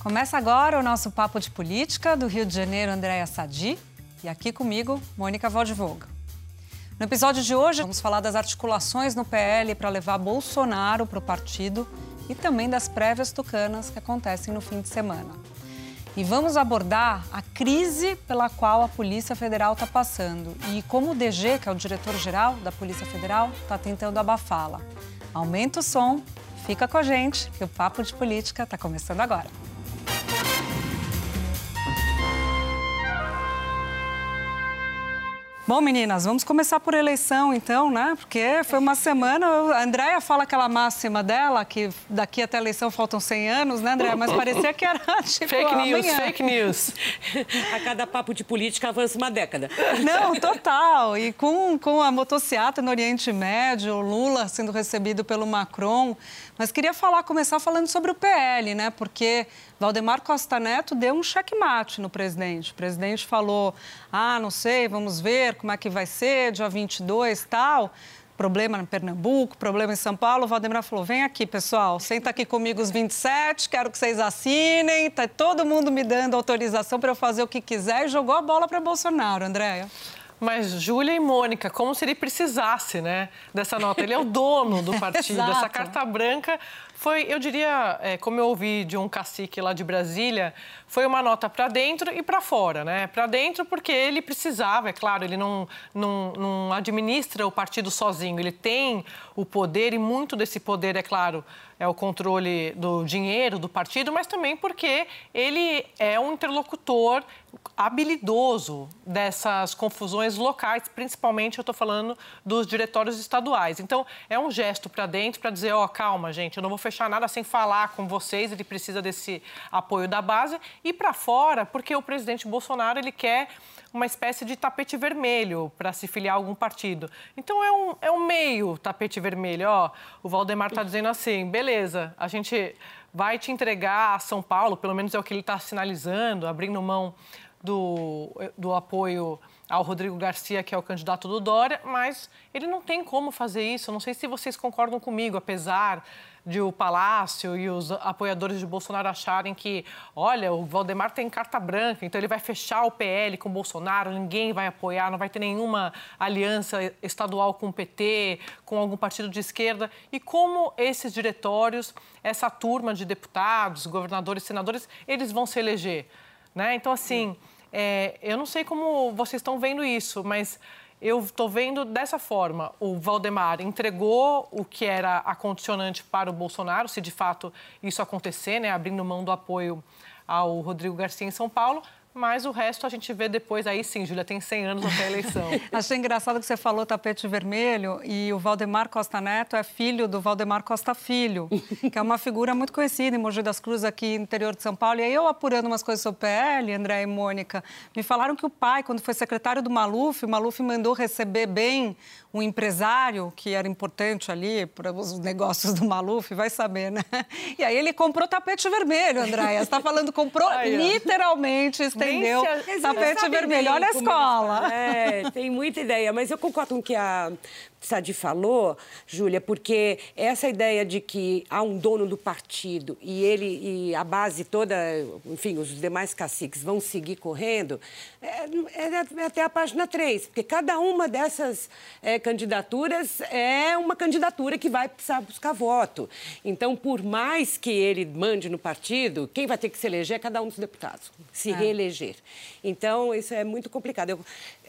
Começa agora o nosso Papo de Política do Rio de Janeiro, Andréa Sadi. E aqui comigo, Mônica Waldvoga. No episódio de hoje, vamos falar das articulações no PL para levar Bolsonaro para o partido e também das prévias tucanas que acontecem no fim de semana. E vamos abordar a crise pela qual a Polícia Federal está passando e como o DG, que é o diretor-geral da Polícia Federal, está tentando abafá-la. Aumenta o som, fica com a gente, que o Papo de Política está começando agora. Bom, meninas, vamos começar por eleição, então, né? Porque foi uma semana. A Andréia fala aquela máxima dela, que daqui até a eleição faltam 100 anos, né, Andréia? Mas parecia que era tipo. Fake news, amanhã. fake news. A cada papo de política avança uma década. Não, total. E com, com a motociata no Oriente Médio, o Lula sendo recebido pelo Macron. Mas queria falar, começar falando sobre o PL, né? Porque Valdemar Costa Neto deu um checkmate no presidente. O presidente falou: ah, não sei, vamos ver como é que vai ser, dia 22 tal. Problema em Pernambuco, problema em São Paulo. O Valdemar falou: vem aqui, pessoal, senta aqui comigo os 27, quero que vocês assinem. Tá todo mundo me dando autorização para eu fazer o que quiser e jogou a bola para Bolsonaro, Andréia. Mas Júlia e Mônica, como se ele precisasse, né, dessa nota? Ele é o dono do partido, essa carta branca foi, eu diria, é, como eu ouvi de um cacique lá de Brasília, foi uma nota para dentro e para fora, né? Para dentro porque ele precisava, é claro, ele não, não, não administra o partido sozinho, ele tem o poder e muito desse poder, é claro, é o controle do dinheiro do partido, mas também porque ele é um interlocutor habilidoso dessas confusões locais, principalmente eu estou falando dos diretórios estaduais. Então, é um gesto para dentro para dizer, ó, oh, calma, gente, eu não vou fechar nada sem falar com vocês, ele precisa desse apoio da base. E para fora, porque o presidente Bolsonaro, ele quer uma espécie de tapete vermelho para se filiar a algum partido. Então é um, é um meio tapete vermelho. Ó, o Valdemar está dizendo assim: beleza, a gente vai te entregar a São Paulo, pelo menos é o que ele está sinalizando, abrindo mão do, do apoio ao Rodrigo Garcia, que é o candidato do Dória, mas ele não tem como fazer isso. Não sei se vocês concordam comigo, apesar de o Palácio e os apoiadores de Bolsonaro acharem que, olha, o Valdemar tem carta branca, então ele vai fechar o PL com o Bolsonaro, ninguém vai apoiar, não vai ter nenhuma aliança estadual com o PT, com algum partido de esquerda. E como esses diretórios, essa turma de deputados, governadores, senadores, eles vão se eleger? Né? Então, assim, é, eu não sei como vocês estão vendo isso, mas eu estou vendo dessa forma. O Valdemar entregou o que era a condicionante para o Bolsonaro, se de fato isso acontecer, né, abrindo mão do apoio ao Rodrigo Garcia em São Paulo, mas o resto a gente vê depois. Aí sim, Júlia, tem 100 anos até a eleição. Achei engraçado que você falou tapete vermelho e o Valdemar Costa Neto é filho do Valdemar Costa Filho, que é uma figura muito conhecida em Mogi das Cruzes, aqui no interior de São Paulo. E aí eu apurando umas coisas sobre PL, André e Mônica, me falaram que o pai, quando foi secretário do Maluf, o Maluf mandou receber bem um empresário que era importante ali para os negócios do Maluf, vai saber, né? E aí ele comprou tapete vermelho, Andréia. Você está falando, comprou ó. literalmente, estendeu tapete vermelho. Olha a escola. É, tem muita ideia, mas eu concordo com que a Sadi falou, Júlia, porque essa ideia de que há um dono do partido e ele e a base toda, enfim, os demais caciques vão seguir correndo, é, é até a página 3, porque cada uma dessas é, candidaturas é uma candidatura que vai precisar buscar voto. Então, por mais que ele mande no partido, quem vai ter que se eleger é cada um dos deputados, se É. reeleger. Então, isso é muito complicado. Eu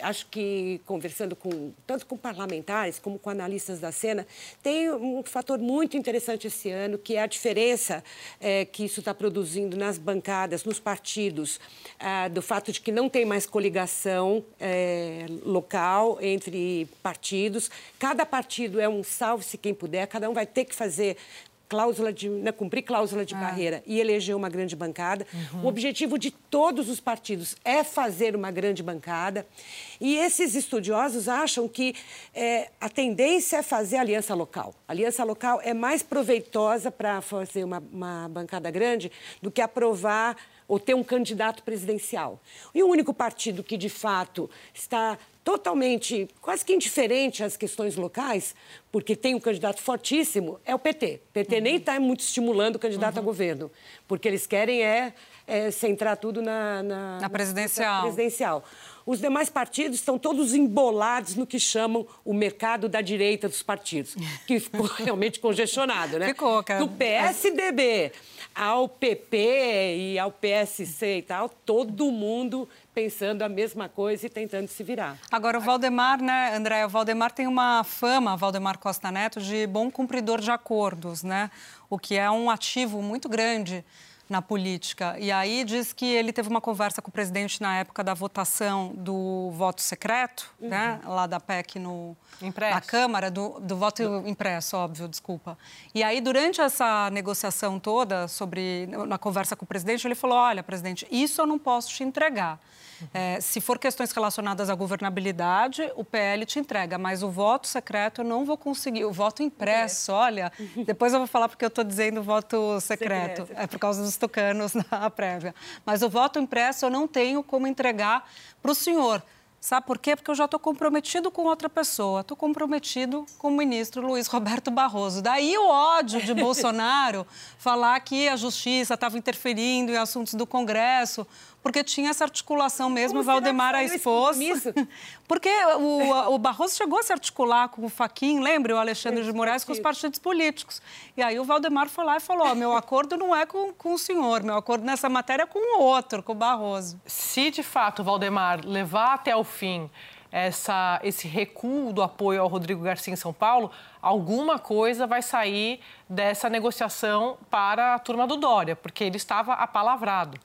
acho que conversando com tanto com parlamentares como com analistas da cena, tem um fator muito interessante esse ano, que é a diferença é, que isso está produzindo nas bancadas, nos partidos, ah, do fato de que não tem mais coligação é, local entre partidos. Cada partido é um salve-se quem puder, cada um vai ter que fazer cláusula de né, cumprir cláusula de ah. barreira e eleger uma grande bancada. Uhum. O objetivo de todos os partidos é fazer uma grande bancada. E esses estudiosos acham que é, a tendência é fazer aliança local. A aliança local é mais proveitosa para fazer uma, uma bancada grande do que aprovar ou ter um candidato presidencial. E o único partido que, de fato, está totalmente, quase que indiferente às questões locais, porque tem um candidato fortíssimo, é o PT. O PT uhum. nem está muito estimulando o candidato uhum. a governo, porque eles querem é, é centrar tudo na, na, na presidencial. Na presidencial. Os demais partidos estão todos embolados no que chamam o mercado da direita dos partidos, que ficou realmente congestionado, né? Ficou, cara. Do PSDB ao PP e ao PSC e tal, todo mundo pensando a mesma coisa e tentando se virar. Agora, o Valdemar, né, André, o Valdemar tem uma fama, Valdemar Costa Neto, de bom cumpridor de acordos, né? O que é um ativo muito grande na política. E aí diz que ele teve uma conversa com o presidente na época da votação do voto secreto, uhum. né? Lá da PEC no, na Câmara, do, do voto impresso, óbvio, desculpa. E aí, durante essa negociação toda sobre. na conversa com o presidente, ele falou: olha, presidente, isso eu não posso te entregar. É, se for questões relacionadas à governabilidade, o PL te entrega, mas o voto secreto eu não vou conseguir. O voto impresso, olha, depois eu vou falar porque eu estou dizendo voto secreto. secreto. É por causa dos tucanos na prévia. Mas o voto impresso eu não tenho como entregar para o senhor. Sabe por quê? Porque eu já estou comprometido com outra pessoa. Estou comprometido com o ministro Luiz Roberto Barroso. Daí o ódio de Bolsonaro falar que a justiça estava interferindo em assuntos do Congresso porque tinha essa articulação mesmo, Como Valdemar a esposa. Porque o, o Barroso chegou a se articular com o Faquin, lembra, o Alexandre de Moraes, com os partidos políticos. E aí o Valdemar foi lá e falou: oh, meu acordo não é com, com o senhor, meu acordo nessa matéria é com o outro, com o Barroso. Se de fato o Valdemar levar até o fim essa, esse recuo do apoio ao Rodrigo Garcia em São Paulo, alguma coisa vai sair dessa negociação para a turma do Dória, porque ele estava apalavrado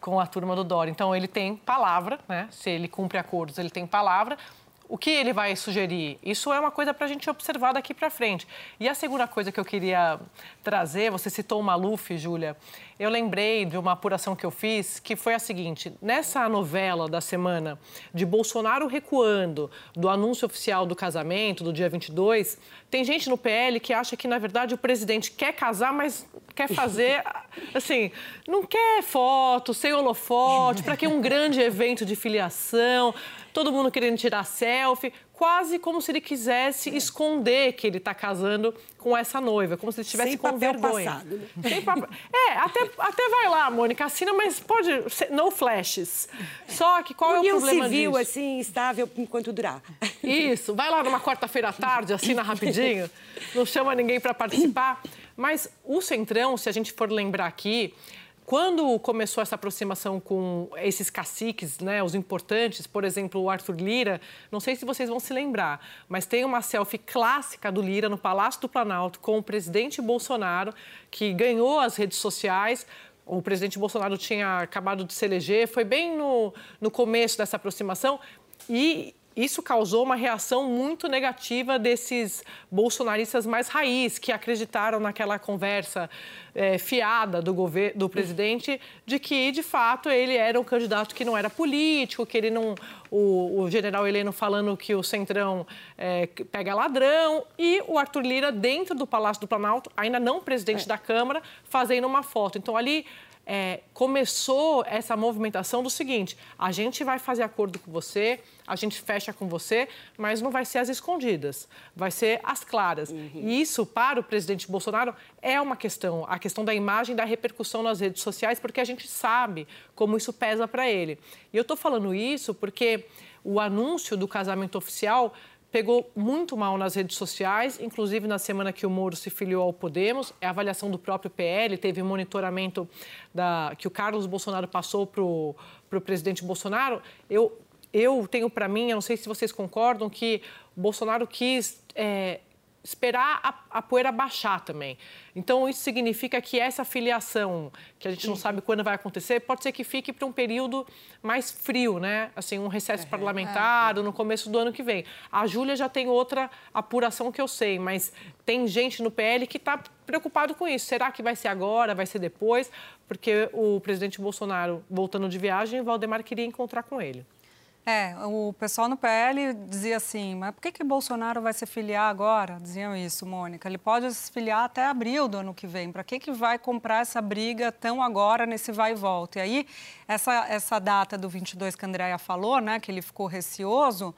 com a turma do Dória. Então, ele tem palavra, né? Se ele cumpre acordos, ele tem palavra. O que ele vai sugerir? Isso é uma coisa para a gente observar daqui para frente. E a segunda coisa que eu queria trazer, você citou o Maluf, Júlia. Eu lembrei de uma apuração que eu fiz, que foi a seguinte: nessa novela da semana de Bolsonaro recuando do anúncio oficial do casamento, do dia 22, tem gente no PL que acha que, na verdade, o presidente quer casar, mas quer fazer, assim, não quer foto, sem holofote, para que um grande evento de filiação todo mundo querendo tirar selfie, quase como se ele quisesse esconder que ele está casando com essa noiva, como se ele estivesse com vergonha. Passado, né? Sem papel. É, até, até vai lá, Mônica, assina, mas pode. No flashes. Só que qual União é o problema civil, disso? assim, estável enquanto durar. Isso, vai lá numa quarta-feira à tarde, assina rapidinho, não chama ninguém para participar. Mas o Centrão, se a gente for lembrar aqui, quando começou essa aproximação com esses caciques, né, os importantes, por exemplo, o Arthur Lira, não sei se vocês vão se lembrar, mas tem uma selfie clássica do Lira no Palácio do Planalto com o presidente Bolsonaro, que ganhou as redes sociais. O presidente Bolsonaro tinha acabado de se eleger, foi bem no, no começo dessa aproximação. E isso causou uma reação muito negativa desses bolsonaristas mais raiz, que acreditaram naquela conversa é, fiada do, governo, do presidente de que, de fato, ele era um candidato que não era político, que ele não. O, o general Heleno falando que o Centrão é, pega ladrão, e o Arthur Lira, dentro do Palácio do Planalto, ainda não presidente é. da Câmara, fazendo uma foto. Então, ali é, começou essa movimentação do seguinte: a gente vai fazer acordo com você, a gente fecha com você, mas não vai ser as escondidas, vai ser as claras. Uhum. E isso, para o presidente Bolsonaro, é uma questão, a questão da imagem, da repercussão nas redes sociais, porque a gente sabe como isso pesa para ele. E eu estou falando isso porque o anúncio do casamento oficial pegou muito mal nas redes sociais, inclusive na semana que o Moro se filiou ao Podemos. É a avaliação do próprio PL, teve monitoramento da, que o Carlos Bolsonaro passou para o presidente Bolsonaro. Eu eu tenho para mim, eu não sei se vocês concordam, que Bolsonaro quis é, esperar a, a, poeira baixar também. Então, isso significa que essa filiação, que a gente não sabe quando vai acontecer, pode ser que fique para um período mais frio, né? Assim, um recesso uhum. parlamentar, no começo do ano que vem. A Júlia já tem outra apuração que eu sei, mas tem gente no PL que está preocupado com isso. Será que vai ser agora, vai ser depois? Porque o presidente Bolsonaro, voltando de viagem, Valdemar queria encontrar com ele. É, o pessoal no PL dizia assim, mas por que, que Bolsonaro vai se filiar agora? Diziam isso, Mônica. Ele pode se filiar até abril do ano que vem. Para que, que vai comprar essa briga tão agora nesse vai e volta? E aí, essa, essa data do 22 que a Andrea falou, né, que ele ficou receoso,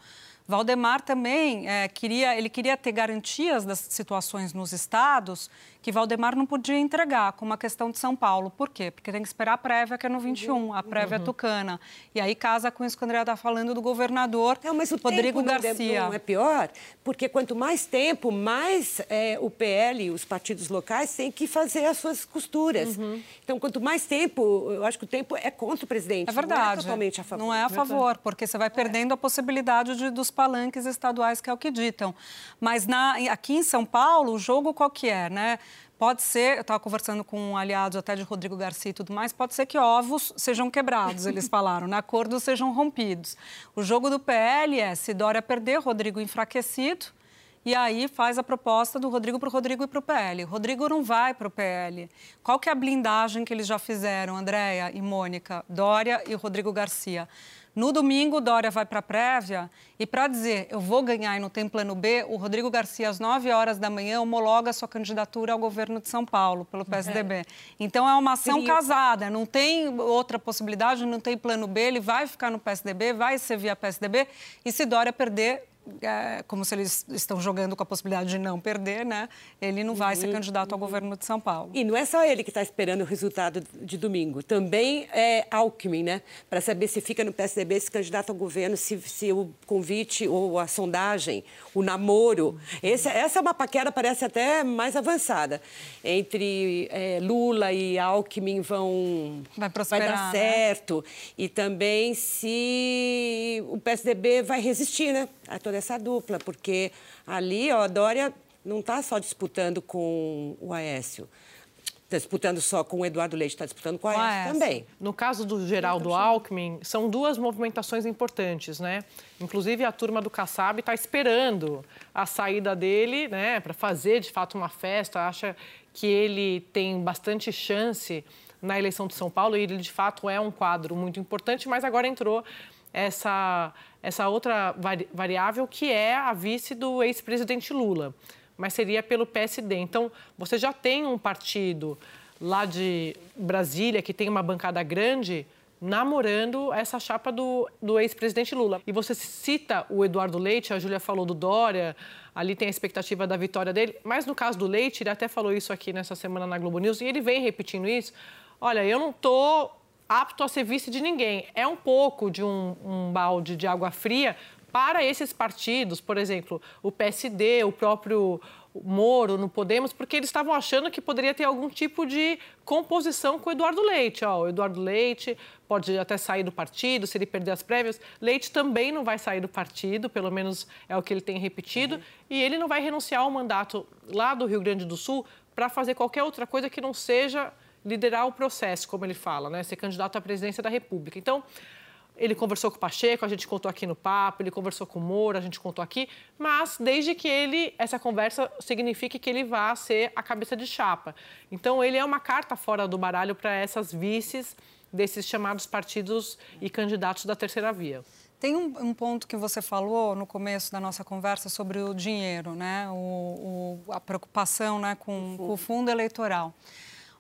Valdemar também é, queria, ele queria ter garantias das situações nos estados que Valdemar não podia entregar, como a questão de São Paulo. Por quê? Porque tem que esperar a prévia, que é no 21, a prévia uhum. tucana. E aí casa com isso que o André está falando do governador não, mas o Rodrigo Garcia. Não é pior, porque quanto mais tempo, mais é, o PL e os partidos locais têm que fazer as suas costuras. Uhum. Então, quanto mais tempo, eu acho que o tempo é contra o presidente. É verdade. Não é totalmente a favor. Não é a favor, porque você vai perdendo a possibilidade de, dos palanques estaduais, que é o que ditam. Mas na, aqui em São Paulo, o jogo qual que é, né? Pode ser, eu estava conversando com um aliado até de Rodrigo Garcia e tudo mais, pode ser que ovos sejam quebrados, eles falaram, né? acordos sejam rompidos. O jogo do PL é, se Dória perder, Rodrigo enfraquecido, e aí faz a proposta do Rodrigo para o Rodrigo e para o PL. O Rodrigo não vai para o PL. Qual que é a blindagem que eles já fizeram, Andréia e Mônica, Dória e Rodrigo Garcia? No domingo, Dória vai para a prévia e para dizer eu vou ganhar e não tem plano B, o Rodrigo Garcia, às 9 horas da manhã, homologa sua candidatura ao governo de São Paulo, pelo PSDB. É. Então, é uma ação Seria... casada, não tem outra possibilidade, não tem plano B, ele vai ficar no PSDB, vai ser via PSDB, e se Dória perder, como se eles estão jogando com a possibilidade de não perder, né? Ele não vai ser uhum. candidato ao governo de São Paulo. E não é só ele que está esperando o resultado de domingo. Também é Alckmin, né? Para saber se fica no PSDB, se candidato ao governo, se, se o convite ou a sondagem, o namoro. Esse, essa é uma paquera, parece até mais avançada. Entre é, Lula e Alckmin vão. Vai prosperar. Vai dar né? certo. Né? E também se o PSDB vai resistir, né? a toda essa dupla, porque ali ó, a Dória não está só disputando com o Aécio. Está disputando só com o Eduardo Leite, está disputando com Aécio, Aécio também. No caso do Geraldo Alckmin, são duas movimentações importantes, né? Inclusive, a turma do Kassab está esperando a saída dele, né, para fazer de fato uma festa. Acha que ele tem bastante chance na eleição de São Paulo e ele de fato é um quadro muito importante, mas agora entrou essa, essa outra variável que é a vice do ex-presidente Lula, mas seria pelo PSD. Então, você já tem um partido lá de Brasília que tem uma bancada grande namorando essa chapa do, do ex-presidente Lula. E você cita o Eduardo Leite, a Júlia falou do Dória, ali tem a expectativa da vitória dele, mas no caso do Leite, ele até falou isso aqui nessa semana na Globo News, e ele vem repetindo isso. Olha, eu não estou apto a ser vice de ninguém. É um pouco de um, um balde de água fria para esses partidos, por exemplo, o PSD, o próprio Moro no Podemos, porque eles estavam achando que poderia ter algum tipo de composição com o Eduardo Leite. Ó, o Eduardo Leite pode até sair do partido se ele perder as prévias. Leite também não vai sair do partido, pelo menos é o que ele tem repetido, uhum. e ele não vai renunciar ao mandato lá do Rio Grande do Sul para fazer qualquer outra coisa que não seja liderar o processo, como ele fala, né? ser candidato à presidência da República. Então, ele conversou com o Pacheco, a gente contou aqui no papo, ele conversou com o Moro, a gente contou aqui, mas desde que ele, essa conversa signifique que ele vá ser a cabeça de chapa. Então, ele é uma carta fora do baralho para essas vices desses chamados partidos e candidatos da terceira via. Tem um, um, ponto que você falou no começo da nossa conversa sobre o dinheiro, né? O, o, a preocupação né, com, com o fundo eleitoral.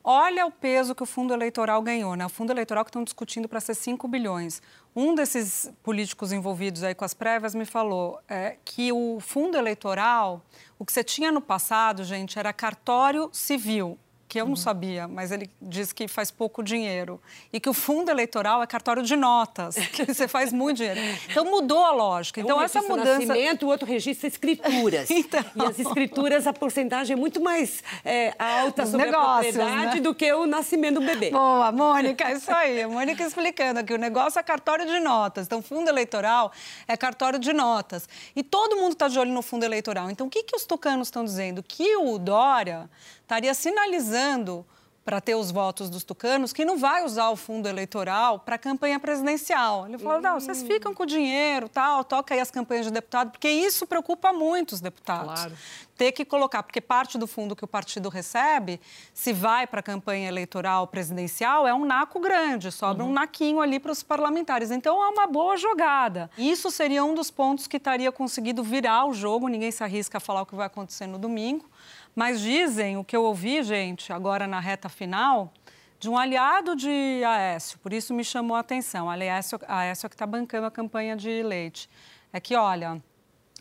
Olha o peso que o fundo eleitoral ganhou, né? O fundo eleitoral que estão discutindo para ser 5 bilhões. Um desses políticos envolvidos aí com as prévias me falou é, que o fundo eleitoral, o que você tinha no passado, gente, era cartório civil que eu não sabia, mas ele diz que faz pouco dinheiro. E que o fundo eleitoral é cartório de notas, que você faz muito dinheiro. Então mudou a lógica. Então um essa mudança. nascimento, o outro registra escrituras. Então. E as escrituras, a porcentagem é muito mais é, alta sobre negócios, a propriedade né? do que o nascimento do bebê. Boa, Mônica, é isso aí. A Mônica explicando que o negócio é cartório de notas. Então, fundo eleitoral é cartório de notas. E todo mundo está de olho no fundo eleitoral. Então, o que, que os tucanos estão dizendo? Que o Dória estaria sinalizando para ter os votos dos tucanos, que não vai usar o fundo eleitoral para a campanha presidencial. Ele falou, não, vocês ficam com o dinheiro, tal, toca aí as campanhas de deputado, porque isso preocupa muito os deputados. Claro. Ter que colocar, porque parte do fundo que o partido recebe, se vai para a campanha eleitoral presidencial, é um naco grande, sobra um naquinho ali para os parlamentares. Então, é uma boa jogada. Isso seria um dos pontos que estaria conseguido virar o jogo, ninguém se arrisca a falar o que vai acontecer no domingo. Mas dizem, o que eu ouvi, gente, agora na reta final, de um aliado de Aécio, por isso me chamou a atenção. Aécio, Aécio é que está bancando a campanha de Leite. É que, olha,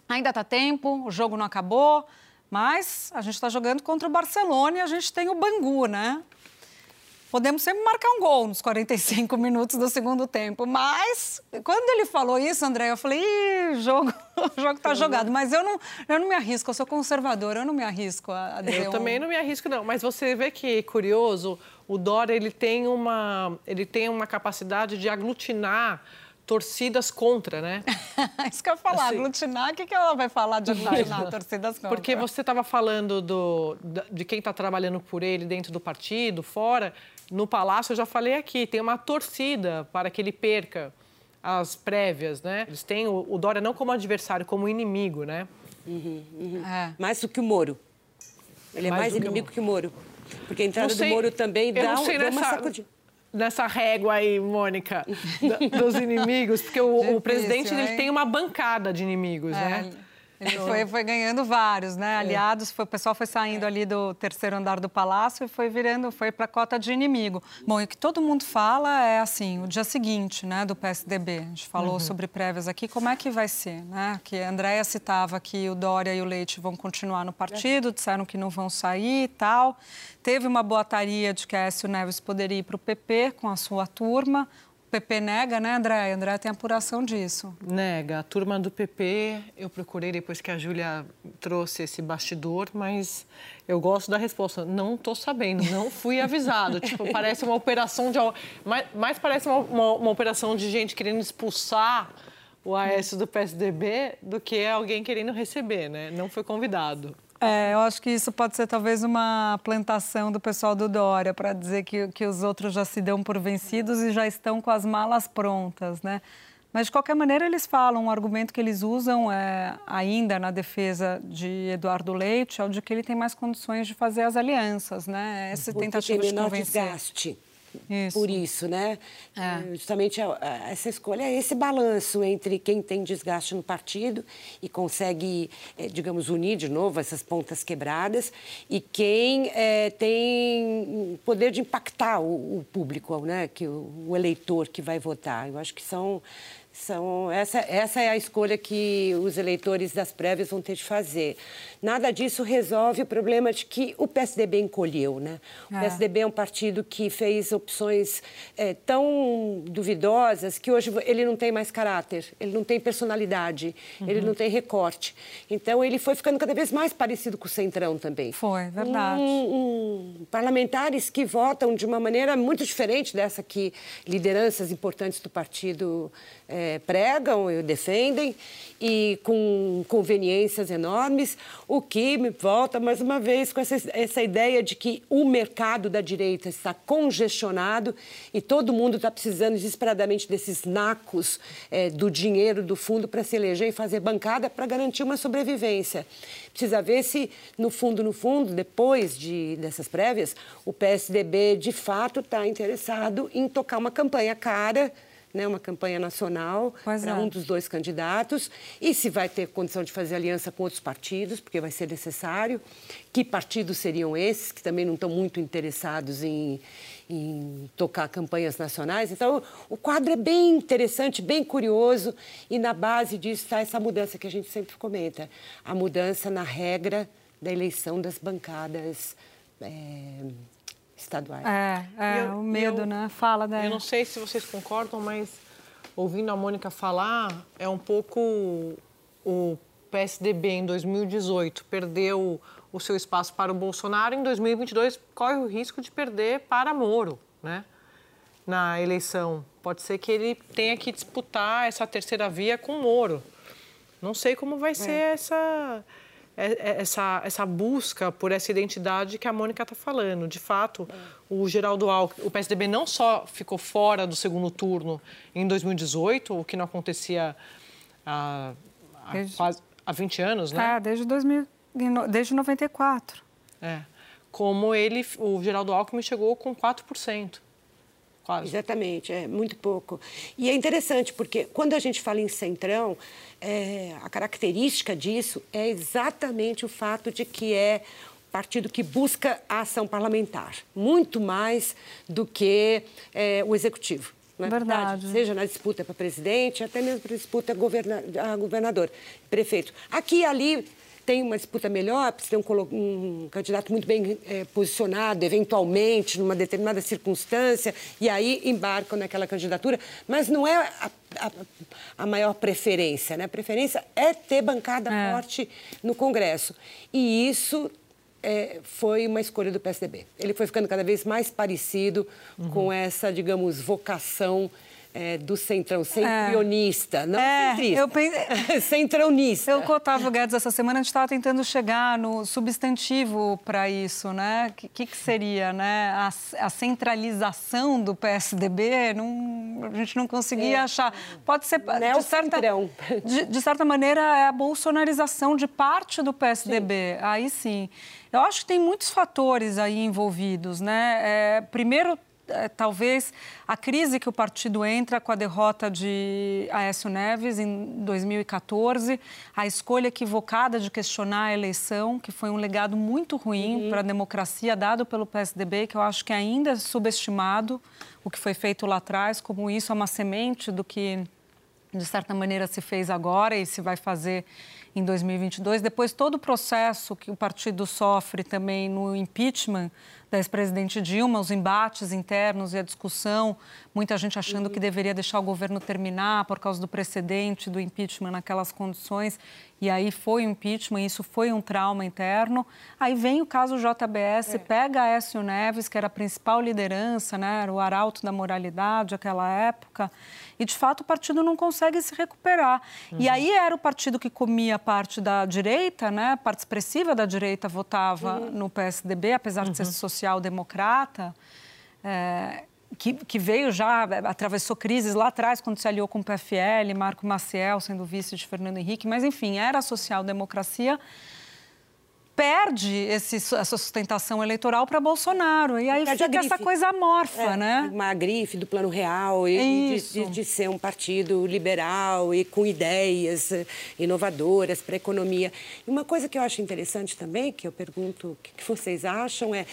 ainda está tempo, o jogo não acabou, mas a gente está jogando contra o Barcelona e a gente tem o Bangu, né? Podemos sempre marcar um gol nos 45 minutos do segundo tempo. Mas, quando ele falou isso, André, eu falei, Ih, jogo, o jogo está jogado. Mas eu não, eu não me arrisco, eu sou conservadora, eu não me arrisco a, a Eu um- também não me arrisco, não. Mas você vê que, curioso, o Dória ele tem uma, ele tem uma capacidade de aglutinar torcidas contra, né? Isso que eu ia falar, Assim- aglutinar, o que, que ela vai falar de aglutinar torcidas contra? Porque você estava falando do, de quem está trabalhando por ele dentro do partido, fora. No Palácio, eu já falei aqui, tem uma torcida para que ele perca as prévias, né? Eles têm o, o Dória não como adversário, como inimigo, né? É. Mais do que o Moro. Ele é Mais mais, do que o inimigo que o Moro. Porque a entrada sei- do Moro também dá, não um- sei dá uma nessa- sacudida. Nessa régua aí, Mônica, dos inimigos, porque o, o Difícil, presidente ele tem uma bancada de inimigos, É, né? Ele foi, foi ganhando vários, É. né? Aliados, foi- o pessoal foi saindo ali do terceiro andar do palácio e foi virando, foi para a cota de inimigo. Bom, e o que todo mundo fala é assim, o dia seguinte, né, do PSDB. A gente falou Uhum. sobre prévias aqui, como é que vai ser, né? Que a Andréia citava que o Dória e o Leite vão continuar no partido, disseram que não vão sair e tal. Teve uma boataria de que Aécio Neves poderia ir para o PP com a sua turma. O PP nega, né, Andréia? Andréia tem apuração disso. Nega, a turma do PP, eu procurei depois que a Júlia trouxe esse bastidor, mas eu gosto da resposta. Não estou sabendo, não fui avisado. tipo, parece uma operação de. Mais, mais parece uma, uma- uma operação de gente querendo expulsar o Aécio do PSDB do que alguém querendo receber, né? Não foi convidado. É, eu acho que isso pode ser talvez uma plantação do pessoal do Dória para dizer que, que os outros já se dão por vencidos e já estão com as malas prontas, né? Mas, de qualquer maneira, eles falam, um argumento que eles usam é, ainda na defesa de Eduardo Leite é o de que ele tem mais condições de fazer as alianças, né? Essa tentativa de convencer. desgaste. Isso. Por isso, né? É. Justamente a- a- essa escolha é esse balanço entre quem tem desgaste no partido e consegue, eh, digamos, unir de novo essas pontas quebradas e quem eh, tem poder de impactar o, o público, né? Que o, o eleitor que vai votar. Eu acho que são são, essa, essa é a escolha que os eleitores das prévias vão ter de fazer. Nada disso resolve o problema de que o PSDB encolheu. Né? O É. PSDB é um partido que fez opções eh, tão duvidosas que hoje ele não tem mais caráter, ele não tem personalidade, ele não tem recorte. Então, ele foi ficando cada vez mais parecido com o Centrão também. Foi, verdade. Um- um- parlamentares que votam de uma maneira muito diferente dessa que lideranças importantes do partido eh, pregam e defendem, e com conveniências enormes, o que me volta mais uma vez com essa, essa ideia de que o mercado da direita está congestionado e todo mundo está precisando desesperadamente desses nacos eh, do dinheiro do fundo para se eleger e fazer bancada para garantir uma sobrevivência. Precisa ver se, no fundo, no fundo, depois de, dessas prévias, o PSDB de fato está interessado em tocar uma campanha cara. Né, uma campanha nacional para é. um dos dois candidatos e se vai ter condição de fazer aliança com outros partidos, porque vai ser necessário. Que partidos seriam esses que também não estão muito interessados em, em tocar campanhas nacionais? Então, o quadro é bem interessante, bem curioso e na base disso está essa mudança que a gente sempre comenta, a mudança na regra da eleição das bancadas. é, estaduais. É, é Eu- o medo, eu- né? Fala, né? Eu não sei se vocês concordam, mas ouvindo a Mônica falar, é um pouco o PSDB em 2018 perdeu o seu espaço para o Bolsonaro, em 2022 corre o risco de perder para Moro, né? Na eleição. Pode ser que ele tenha que disputar essa terceira via com Moro. Não sei como vai ser essa, é- é- essa, essa busca por essa identidade que a Mônica está falando. De fato, o Geraldo Alckmin, o PSDB não só ficou fora do segundo turno em 2018, o que não acontecia há, há Desde- quase há 20 anos, né? É, desde 2000, e no- desde 94. É. Como ele, o Geraldo Alckmin chegou com 4%. Quase. Exatamente, é muito pouco. E é interessante porque quando a gente fala em centrão, é, a característica disso é exatamente o fato de que é um partido que busca a ação parlamentar, muito mais do que é, o executivo. Não é Verdade. Seja na disputa para presidente, até mesmo para disputa governa a governador, prefeito. Aqui e ali tem uma disputa melhor, precisa ter um, um candidato muito bem eh, posicionado, eventualmente, numa determinada circunstância, e aí embarcam naquela candidatura, mas não é a, a- a maior preferência, né? A preferência é ter bancada É. forte no Congresso. E isso eh, foi uma escolha do PSDB. Ele foi ficando cada vez mais parecido com essa, digamos, vocação eh, do centrão, centrionista, não É, centrista. eu pense- centronista. Eu com o Otávio Guedes essa semana a gente estava tentando chegar no substantivo para isso, né? O que, que, que seria, né? A, a centralização do PSDB, não, a gente não conseguia achar. Pode ser de certa, Neocentrão. de, de certa maneira é a bolsonarização de parte do PSDB. Aí sim. Eu acho que tem muitos fatores aí envolvidos, né? É, primeiro é, talvez a crise que o partido entra com a derrota de Aécio Neves em 2014, a escolha equivocada de questionar a eleição, que foi um legado muito ruim para a democracia dado pelo PSDB, que eu acho que ainda é subestimado o que foi feito lá atrás, como isso é uma semente do que de certa maneira se fez agora e se vai fazer em 2022. Depois, todo o processo que o partido sofre também no impeachment da ex-presidente Dilma, os embates internos e a discussão, muita gente achando que deveria deixar o governo terminar por causa do precedente do impeachment naquelas condições. E aí foi o impeachment, isso foi um trauma interno. Aí vem o caso JBS, pega Aécio Neves, que era a principal liderança, né, era o arauto da moralidade naquela época, e de fato o partido não consegue se recuperar. E aí era o partido que comia parte da direita, né, parte expressiva da direita votava no PSDB, apesar de ser social-democrata. é, que, que veio já, atravessou crises lá atrás, quando se aliou com o PFL, Marco Maciel sendo vice de Fernando Henrique, mas enfim, era a social-democracia, perde esse, essa sustentação eleitoral para Bolsonaro. E aí Perde fica essa coisa amorfa, É, né? Uma grife do Plano Real e de, de- de ser um partido liberal e com ideias eh, inovadoras para a economia. E uma coisa que eu acho interessante também, que eu pergunto o que que vocês acham, é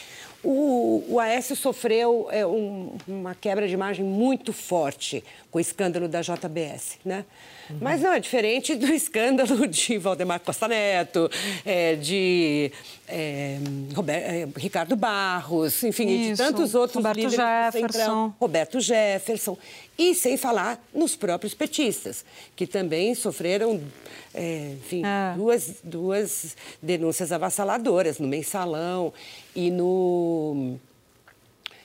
o, o Aécio sofreu é, um- uma quebra de imagem muito forte com o escândalo da JBS, né? Mas não é diferente do escândalo de Valdemar Costa Neto, é, de é, Rober- é, Ricardo Barros, enfim, e de Isso, tantos outros Roberto líderes do Jefferson. Centrão. Roberto Jefferson. E sem falar nos próprios petistas, que também sofreram, é, enfim, É. duas, duas denúncias avassaladoras no mensalão e no.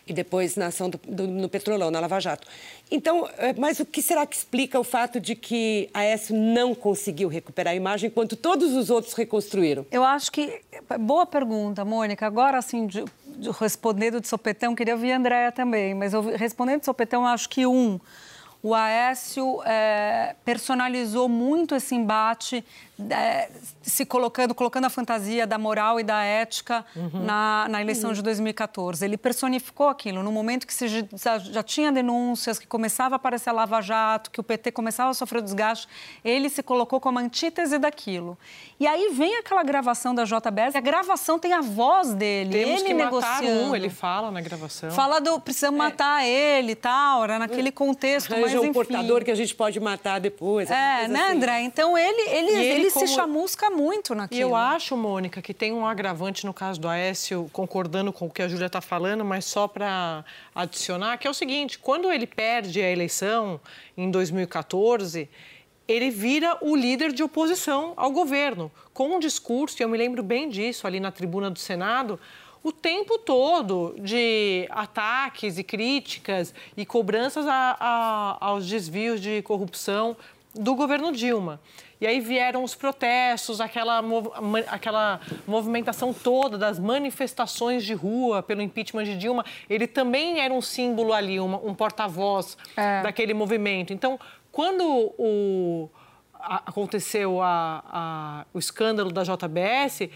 E depois na ação do, do- no Petrolão, na Lava Jato. Então, é, mas o que será que explica o fato de que a Aécio não conseguiu recuperar a imagem enquanto todos os outros reconstruíram? Eu acho que. Boa pergunta, Mônica. Agora, assim, de, de- respondendo de sopetão, queria ouvir a Andréia também, mas eu, respondendo de sopetão, acho que um. O Aécio é, personalizou muito esse embate, é, se colocando, colocando a fantasia da moral e da ética na, na eleição de 2014. Ele personificou aquilo. No momento que se já, já tinha denúncias, que começava a aparecer a Lava Jato, que o PT começava a sofrer desgaste, ele se colocou como antítese daquilo. E aí vem aquela gravação da JBS, e a gravação tem a voz dele, Temos ele que matar negociando. um, ele fala na gravação. Fala do precisamos matar ele e tal, era naquele contexto, mas Arranja enfim. um portador que a gente pode matar depois. É, né, assim. André? Então ele, ele, E ele ele como... se chamusca muito naquilo. E eu acho, Mônica, que tem um agravante no caso do Aécio, concordando com o que a Júlia está falando, mas só para adicionar, que é o seguinte: quando ele perde a eleição em 2014, ele vira o líder de oposição ao governo, com um discurso, e eu me lembro bem disso ali na tribuna do Senado, o tempo todo de ataques e críticas e cobranças a, a, aos desvios de corrupção do governo Dilma. E aí vieram os protestos, aquela, aquela movimentação toda das manifestações de rua pelo impeachment de Dilma. Ele também era um símbolo ali, uma, um porta-voz é. daquele movimento. Então, quando o, a, aconteceu a, o escândalo da JBS,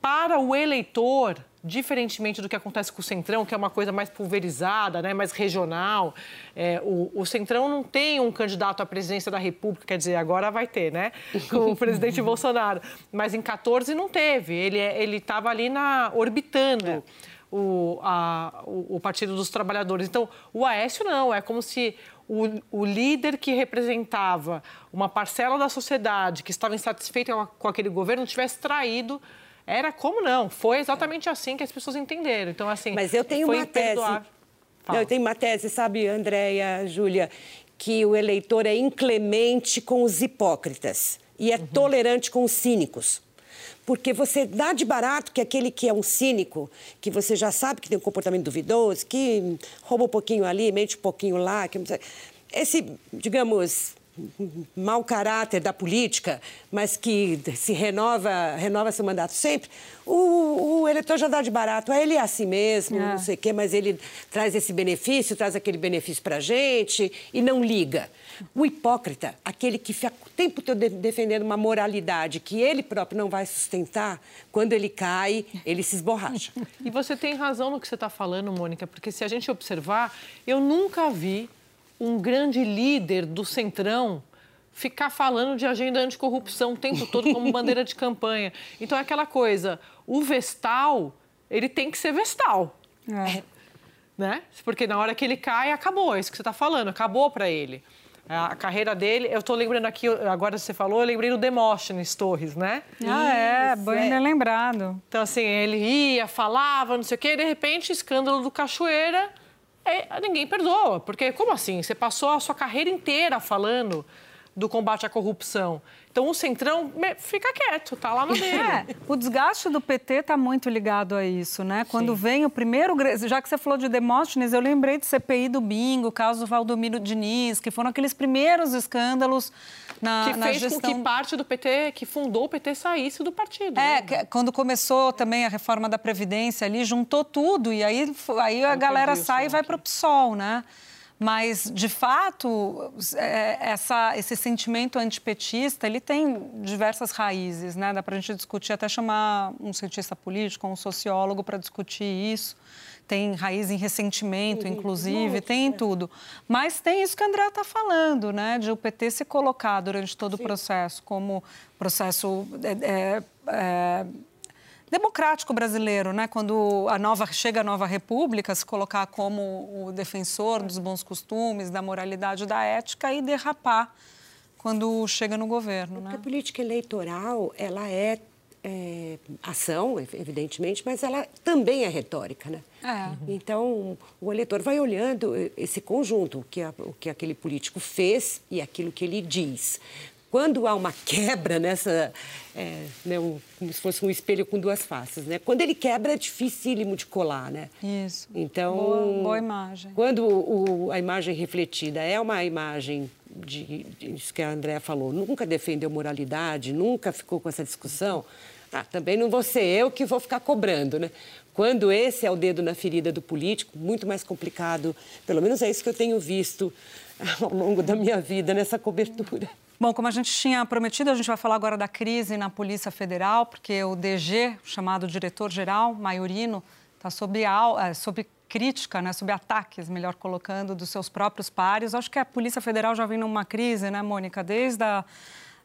para o eleitor, diferentemente do que acontece com o Centrão, que é uma coisa mais pulverizada, né, mais regional, é, o, o, Centrão não tem um candidato à presidência da República, quer dizer, agora vai ter, né, com o presidente Bolsonaro. Mas em 14 não teve, ele estava ali na, orbitando. É. O, a, o, o, Partido dos Trabalhadores. Então, o Aécio não, é como se o, o, líder que representava uma parcela da sociedade que estava insatisfeita com, com aquele governo tivesse traído era como não. Foi exatamente assim que as pessoas entenderam. Então, assim. Mas eu tenho uma tese. Eu tenho uma tese, sabe, Andréia, Júlia, que o eleitor é inclemente com os hipócritas e é uhum. tolerante com os cínicos. Porque você dá de barato que aquele que é um cínico, que você já sabe que tem um comportamento duvidoso, que rouba um pouquinho ali, mente um pouquinho lá, que... esse, digamos, mau caráter da política, mas que se renova, renova seu mandato sempre, o, o eleitor já dá de barato. Ele é assim mesmo, é. não sei o quê, mas ele traz esse benefício, traz aquele benefício para a gente e não liga. O hipócrita, aquele que fica o tempo todo defendendo uma moralidade que ele próprio não vai sustentar, quando ele cai, ele se esborracha. E você tem razão no que você está falando, Mônica, porque se a gente observar, eu nunca vi um grande líder do Centrão ficar falando de agenda anticorrupção o tempo todo como bandeira de campanha. Então é aquela coisa, o Vestal, ele tem que ser Vestal. É. Né? Porque na hora que ele cai, acabou, é isso que você está falando, acabou para ele. A carreira dele, eu estou lembrando aqui, agora você falou, eu lembrei do Demóstenes Torres, né? Ah, é, bem é. lembrado. Então, assim, ele ia, falava, não sei o quê, e de repente, escândalo do Cachoeira, é, ninguém perdoa. Porque como assim? Você passou a sua carreira inteira falando do combate à corrupção. Então o Centrão fica quieto, tá lá no dele. É, o desgaste do PT está muito ligado a isso, né? Quando Sim. vem o primeiro, já que você falou de Demóstenes, eu lembrei de CPI do Bingo, caso Valdomiro Diniz, que foram aqueles primeiros escândalos na, que na fez gestão... com que parte do PT, que fundou o PT, saísse do partido. É, né? quando começou também a reforma da Previdência ali, juntou tudo e aí, aí a galera sai e vai para o PSOL, né? Mas, de fato, é, essa, esse sentimento antipetista, ele tem diversas raízes, né? Dá para a gente discutir, até chamar um cientista político, um sociólogo para discutir isso. Tem raiz em ressentimento, inclusive, tem em tudo. Mas tem isso que a André está falando, né? De o PT se colocar durante todo Sim. o processo como processo... É, é, democrático brasileiro, né? Quando a nova chega a nova república, se colocar como o defensor dos bons costumes, da moralidade, da ética e derrapar quando chega no governo, né? A política eleitoral ela é, é, ação, evidentemente, mas ela também é retórica, né? É. Então o eleitor vai olhando esse conjunto, o que, a, o que aquele político fez e aquilo que ele diz. Quando há uma quebra nessa, é, né, um, como se fosse um espelho com duas faces, né? Quando ele quebra é dificílimo de colar, né? Isso. Então, boa, boa imagem. Quando o, a imagem refletida é uma imagem de, de isso que a Andrea falou, nunca defendeu moralidade, nunca ficou com essa discussão. Ah, também não vou ser eu que vou ficar cobrando, né? Quando esse é o dedo na ferida do político, muito mais complicado. Pelo menos é isso que eu tenho visto ao longo da minha vida nessa cobertura. Bom, como a gente tinha prometido, a gente vai falar agora da crise na Polícia Federal, porque o DG, chamado diretor-geral, Maiorino, está sob, é, sob crítica, né, sob ataques, melhor colocando, dos seus próprios pares. Acho que a Polícia Federal já vem numa crise, né, Mônica, desde a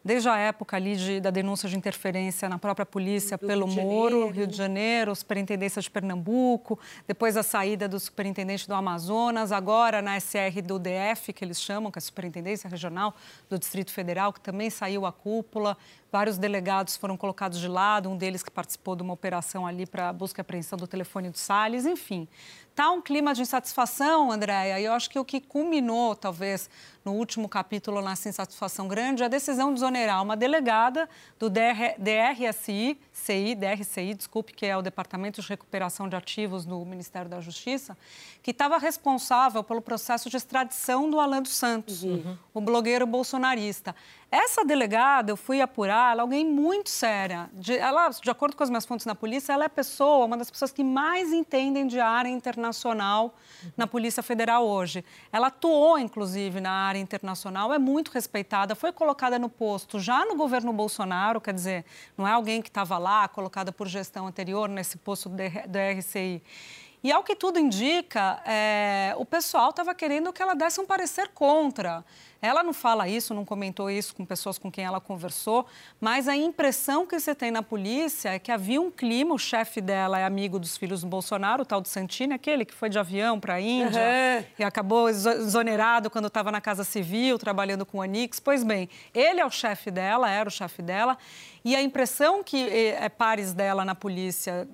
desde a época ali de, da denúncia de interferência na própria polícia do pelo Moro, Rio de Janeiro, Superintendência de Pernambuco, depois a saída do superintendente do Amazonas, agora na SR do DF, que eles chamam, que é a Superintendência Regional do Distrito Federal, que também saiu a cúpula. Vários delegados foram colocados de lado, um deles que participou de uma operação ali para busca e apreensão do telefone do Salles, enfim. Está um clima de insatisfação, Andréia, e eu acho que o que culminou, talvez, no último capítulo nessa insatisfação grande, é a decisão de exonerar uma delegada do DR, DRSI, CI, DRCI, desculpe, que é o Departamento de Recuperação de Ativos do Ministério da Justiça, que estava responsável pelo processo de extradição do Alan dos Santos, uhum. o blogueiro bolsonarista. Essa delegada, eu fui apurar, ela é alguém muito séria. De, ela, de acordo com as minhas fontes na polícia, ela é pessoa, uma das pessoas que mais entendem de área internacional na Polícia Federal hoje. Ela atuou, inclusive, na área internacional, é muito respeitada, foi colocada no posto já no governo Bolsonaro, quer dizer, não é alguém que estava lá, colocada por gestão anterior nesse posto do RCI. E ao que tudo indica, é, o pessoal estava querendo que ela desse um parecer contra. Ela não fala isso, não comentou isso com pessoas com quem ela conversou, mas a impressão que você tem na polícia é que havia um clima, o chefe dela é amigo dos filhos do Bolsonaro, o tal do Santini, aquele que foi de avião para a Índia uhum. e acabou exonerado quando estava na Casa Civil, trabalhando com o Anix. Pois bem, ele é o chefe dela, era o chefe dela, e a impressão que é, pares dela na polícia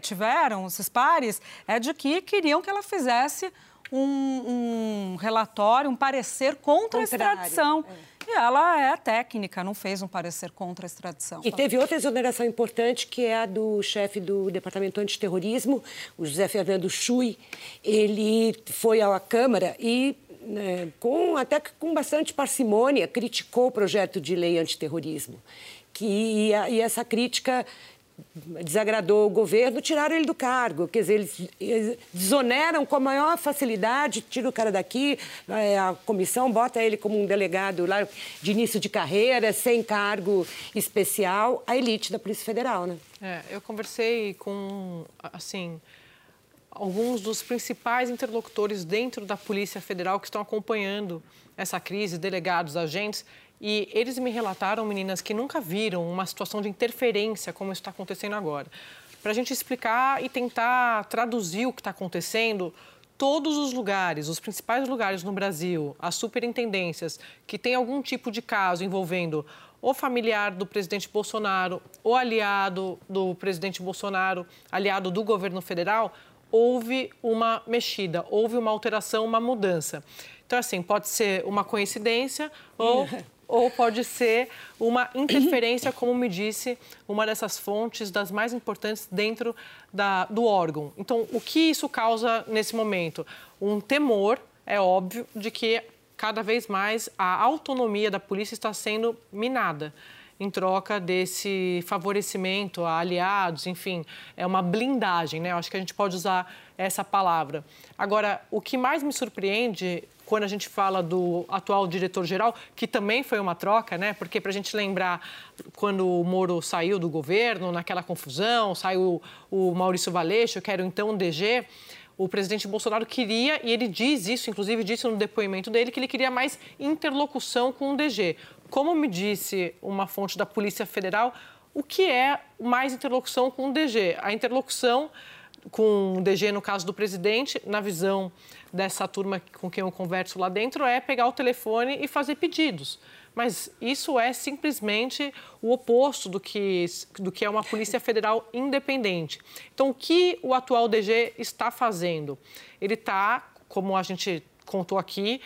tiveram, esses pares, é de que queriam que ela fizesse um, um relatório, um parecer contra Contrário. a extradição. É. E ela é técnica, não fez um parecer contra a extradição. E teve outra exoneração importante, que é a do chefe do Departamento Antiterrorismo, o José Fernando Chui. Ele foi à Câmara e né, com, até com bastante parcimônia, criticou o projeto de lei antiterrorismo. Que, e, e essa crítica desagradou o governo, tiraram ele do cargo. Quer dizer, eles desoneram com a maior facilidade, tira o cara daqui, a comissão bota ele como um delegado lá de início de carreira, sem cargo especial, a elite da Polícia Federal, né? É, eu conversei com, assim, alguns dos principais interlocutores dentro da Polícia Federal que estão acompanhando essa crise, delegados, agentes, e eles me relataram, meninas, que nunca viram uma situação de interferência como está acontecendo agora. Para a gente explicar e tentar traduzir o que está acontecendo, todos os lugares, os principais lugares no Brasil, as superintendências que têm algum tipo de caso envolvendo o familiar do presidente Bolsonaro, o aliado do presidente Bolsonaro, aliado do governo federal, houve uma mexida, houve uma alteração, uma mudança. Então, assim, pode ser uma coincidência ou ou pode ser uma interferência, como me disse uma dessas fontes das mais importantes dentro da, do órgão. Então, o que isso causa nesse momento? Um temor, é óbvio, de que cada vez mais a autonomia da polícia está sendo minada em troca desse favorecimento a aliados, enfim, é uma blindagem, né? Eu acho que a gente pode usar essa palavra. Agora, o que mais me surpreende quando a gente fala do atual diretor-geral, que também foi uma troca, né? Porque para a gente lembrar, quando o Moro saiu do governo, naquela confusão, saiu o Maurício Valeixo, que era então DG, o presidente Bolsonaro queria, e ele diz isso, inclusive disse no depoimento dele, que ele queria mais interlocução com o DG. Como me disse uma fonte da Polícia Federal, o que é mais interlocução com o DG? A interlocução com o DG, no caso do presidente, na visão dessa turma com quem eu converso lá dentro, é pegar o telefone e fazer pedidos. Mas isso é simplesmente o oposto do que, do que é uma Polícia Federal independente. Então, o que o atual DG está fazendo? Ele está, como a gente contou aqui,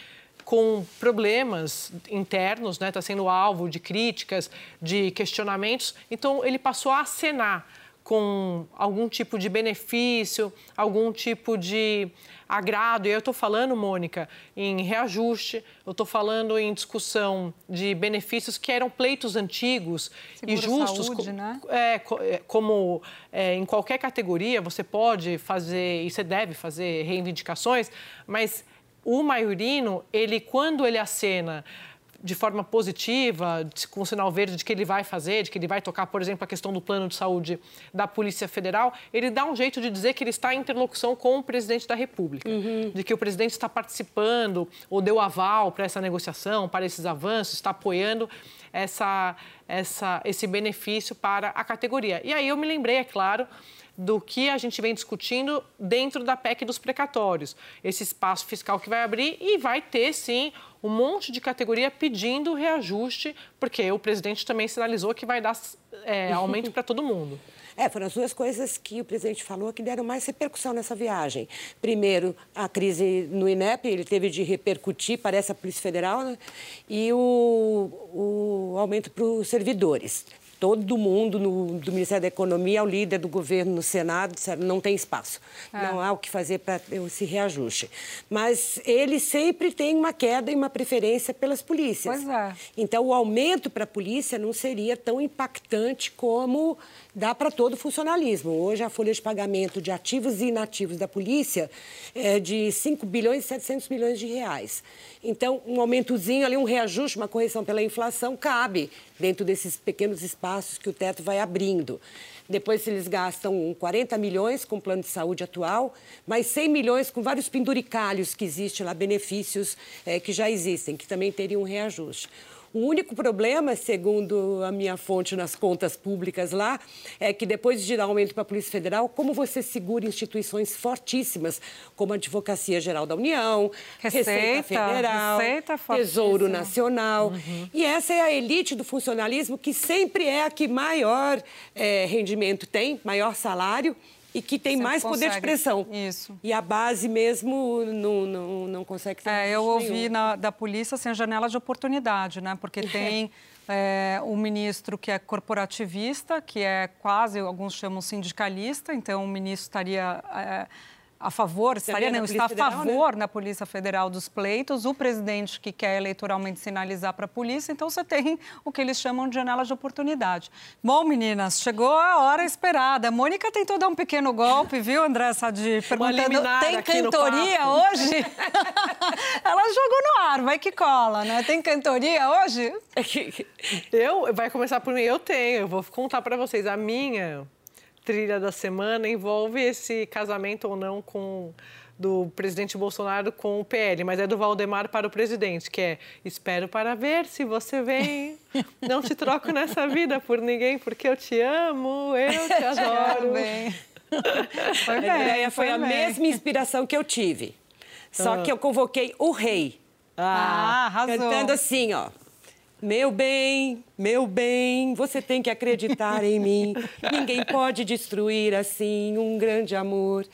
com problemas internos, está né? Tá sendo alvo de críticas, de questionamentos. Então, ele passou a acenar com algum tipo de benefício, algum tipo de agrado. E eu estou falando, Mônica, em reajuste, eu estou falando em discussão de benefícios que eram pleitos antigos Seguro e justos. Saúde, né? é, é, como é, em qualquer categoria você pode fazer e você deve fazer reivindicações, mas o maiorino, ele quando ele acena de forma positiva, com sinal verde de que ele vai fazer, de que ele vai tocar, por exemplo, a questão do plano de saúde da Polícia Federal, ele dá um jeito de dizer que ele está em interlocução com o presidente da República, uhum. de que o presidente está participando ou deu aval para essa negociação, para esses avanços, está apoiando essa, essa, esse benefício para a categoria. E aí eu me lembrei, é claro, do que a gente vem discutindo dentro da PEC dos precatórios. Esse espaço fiscal que vai abrir e vai ter, sim, um monte de categoria pedindo reajuste, porque o presidente também sinalizou que vai dar é, aumento para todo mundo. É, foram as duas coisas que o presidente falou que deram mais repercussão nessa viagem. Primeiro, a crise no INEP, ele teve de repercutir, parece a Polícia Federal, né? e o, o aumento para os servidores todo mundo no, do Ministério da Economia, o líder do governo no Senado, disseram não tem espaço, é. não há o que fazer para esse reajuste. Mas ele sempre tem uma queda e uma preferência pelas polícias. Pois é. Então, o aumento para a polícia não seria tão impactante como dá para todo o funcionalismo. Hoje, a folha de pagamento de ativos e inativos da polícia é de 5 bilhões e 700 milhões de reais. Então, um aumentozinho ali, um reajuste, uma correção pela inflação, cabe dentro desses pequenos espaços que o teto vai abrindo. Depois, eles gastam 40 milhões com o plano de saúde atual, mais 100 milhões com vários penduricalhos que existem lá, benefícios é, que já existem, que também teriam um reajuste. O único problema, segundo a minha fonte nas contas públicas lá, é que depois de dar aumento para a Polícia Federal, como você segura instituições fortíssimas, como a Advocacia Geral da União, Receita, Receita Federal, Receita Tesouro Nacional. Uhum. E essa é a elite do funcionalismo que sempre é a que maior é, rendimento tem, maior salário e que tem mais consegue. poder de pressão. Isso. E a base mesmo não, não, não consegue ter. É, eu ouvi na, da polícia assim, a janela de oportunidade, né? Porque tem é, um ministro que é corporativista, que é quase, alguns chamam sindicalista, então o ministro estaria. É, a favor, estaria, não, está a Federal, favor né? na Polícia Federal dos pleitos, o presidente que quer eleitoralmente sinalizar para a polícia, então você tem o que eles chamam de janela de oportunidade. Bom, meninas, chegou a hora esperada. A Mônica tentou dar um pequeno golpe, viu, André Sadi? Perguntando, tem cantoria hoje? Ela jogou no ar, vai que cola, né? Tem cantoria hoje? Eu, vai começar por mim, eu tenho, eu vou contar para vocês. A minha trilha da semana envolve esse casamento ou não com do presidente Bolsonaro com o PL, mas é do Valdemar para o presidente, que é espero para ver se você vem. Não te troco nessa vida por ninguém, porque eu te amo, eu te adoro. bem. Foi bem, a ideia foi, foi a mesma inspiração que eu tive. Só ah. que eu convoquei o rei. Ah, arrasou. Cantando assim, ó. Meu bem, meu bem, você tem que acreditar em mim. Ninguém pode destruir assim um grande amor.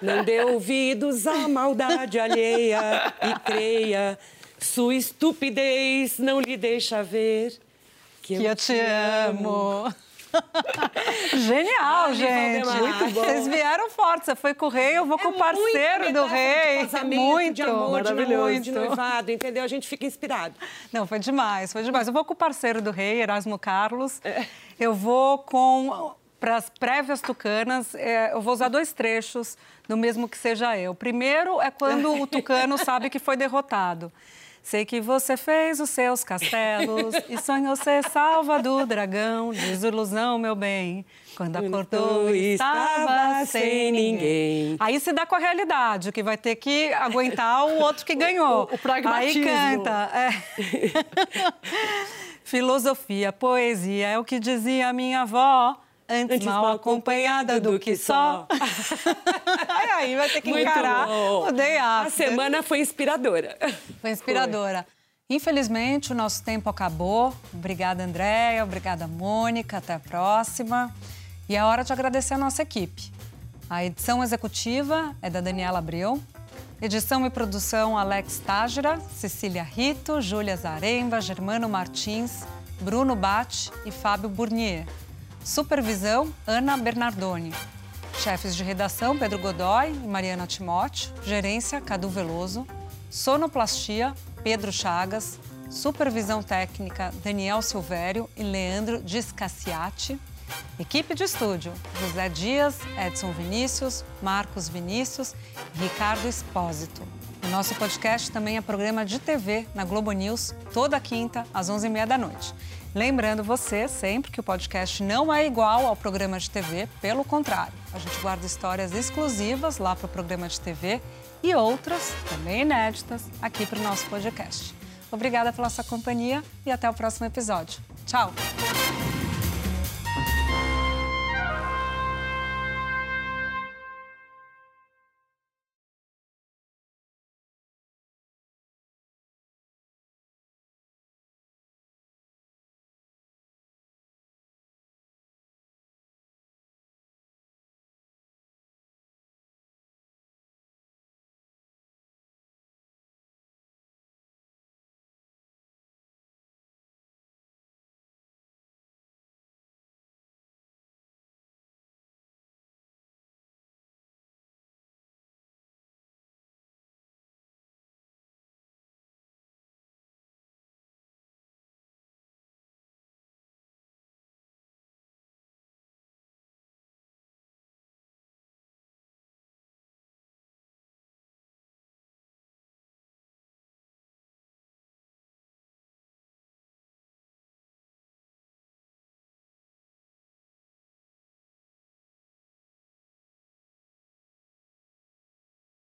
Não dê ouvidos à maldade alheia e creia. Sua estupidez não lhe deixa ver que, que eu, eu, te amo. amo. Genial, Ai, gente. Muito bom. Vocês vieram forte. Você foi com o rei, eu vou é com o parceiro do rei. De muito, de amor, maravilhoso. De, noivado, entendeu? A gente fica inspirado. Não, foi demais, foi demais. Eu vou com o parceiro do rei, Erasmo Carlos. É. Eu vou com para as prévias tucanas, é, eu vou usar dois trechos do mesmo que seja eu. Primeiro é quando o tucano sabe que foi derrotado. Sei que você fez os seus castelos e sonhou ser salva do dragão. Desilusão, meu bem. Quando acordou, estava sem ninguém. Aí se dá com a realidade, que vai ter que aguentar o outro que ganhou. O, o pragmatismo. Aí canta. É. Filosofia, poesia, é o que dizia a minha avó. Antes, Antes mal acompanhada do, do que só. aí vai ter que Muito encarar bom. o day after. A semana foi inspiradora. Foi inspiradora. Foi. Infelizmente, o nosso tempo acabou. Obrigada, Andréia. Obrigada, Mônica. Até a próxima. E é hora de agradecer a nossa equipe. A edição executiva é da Daniela Abreu. Edição e produção Alex Tágira, Cecília Rito, Júlia Zaremba, Germano Martins, Bruno Bate e Fábio Burnier. Supervisão, Ana Bernardoni. Chefes de redação, Pedro Godoy e Mariana Timóteo. Gerência, Cadu Veloso. Sonoplastia, Pedro Chagas. Supervisão técnica, Daniel Silvério e Leandro Discassiati. Equipe de estúdio, José Dias, Edson Vinícius, Marcos Vinícius e Ricardo Espósito. nosso podcast também é programa de TV na Globo News, toda quinta, às 11h30 da noite. Lembrando você sempre que o podcast não é igual ao programa de TV, pelo contrário. A gente guarda histórias exclusivas lá para o programa de TV e outras, também inéditas, aqui para o nosso podcast. Obrigada pela sua companhia e até o próximo episódio. Tchau!